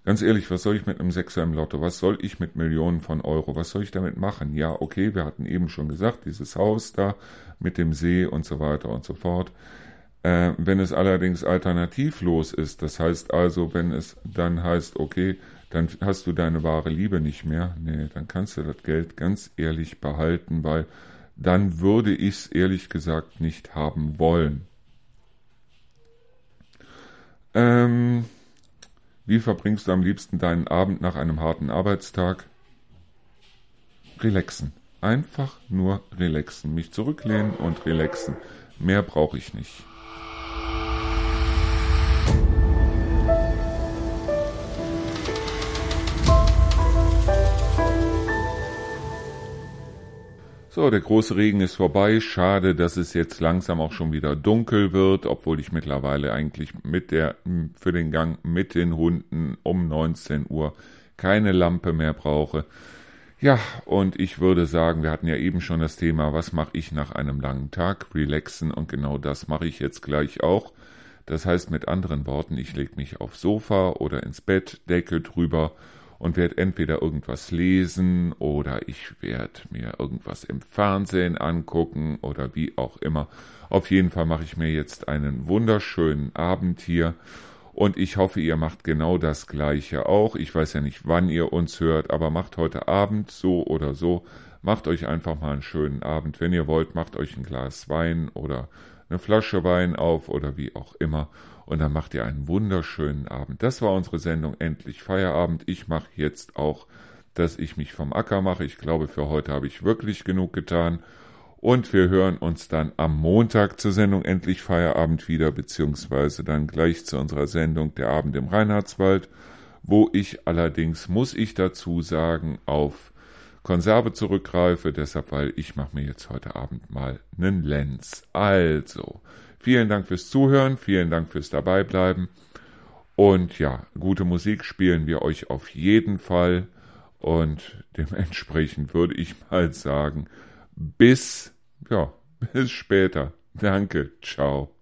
Ganz ehrlich, was soll ich mit einem Sechser im Lotto? Was soll ich mit Millionen von Euro? Was soll ich damit machen? Ja, okay, wir hatten eben schon gesagt, dieses Haus da mit dem See und so weiter und so fort. Äh, wenn es allerdings alternativlos ist, das heißt also, wenn es dann heißt, okay, dann hast du deine wahre Liebe nicht mehr. Nee, dann kannst du das Geld ganz ehrlich behalten, weil dann würde ich es ehrlich gesagt nicht haben wollen. Ähm, wie verbringst du am liebsten deinen Abend nach einem harten Arbeitstag? Relaxen. Einfach nur relaxen. Mich zurücklehnen und relaxen. Mehr brauche ich nicht. So, der große Regen ist vorbei. Schade, dass es jetzt langsam auch schon wieder dunkel wird, obwohl ich mittlerweile eigentlich mit der, für den Gang mit den Hunden um 19 Uhr keine Lampe mehr brauche. Ja, und ich würde sagen, wir hatten ja eben schon das Thema, was mache ich nach einem langen Tag? Relaxen und genau das mache ich jetzt gleich auch. Das heißt mit anderen Worten, ich lege mich aufs Sofa oder ins Bett, Deckel drüber und werde entweder irgendwas lesen oder ich werde mir irgendwas im Fernsehen angucken oder wie auch immer. Auf jeden Fall mache ich mir jetzt einen wunderschönen Abend hier und ich hoffe, ihr macht genau das gleiche auch. Ich weiß ja nicht, wann ihr uns hört, aber macht heute Abend so oder so. Macht euch einfach mal einen schönen Abend. Wenn ihr wollt, macht euch ein Glas Wein oder eine Flasche Wein auf oder wie auch immer und dann macht ihr einen wunderschönen Abend. Das war unsere Sendung Endlich Feierabend. Ich mache jetzt auch, dass ich mich vom Acker mache. Ich glaube, für heute habe ich wirklich genug getan. Und wir hören uns dann am Montag zur Sendung Endlich Feierabend wieder, beziehungsweise dann gleich zu unserer Sendung Der Abend im Reinhardswald, wo ich allerdings, muss ich dazu sagen, auf Konserve zurückgreife, deshalb, weil ich mache mir jetzt heute Abend mal einen Lenz. Also, Vielen Dank fürs Zuhören, vielen Dank fürs Dabeibleiben. Und ja, gute Musik spielen wir euch auf jeden Fall. Und dementsprechend würde ich mal sagen, bis, ja, bis später. Danke, ciao.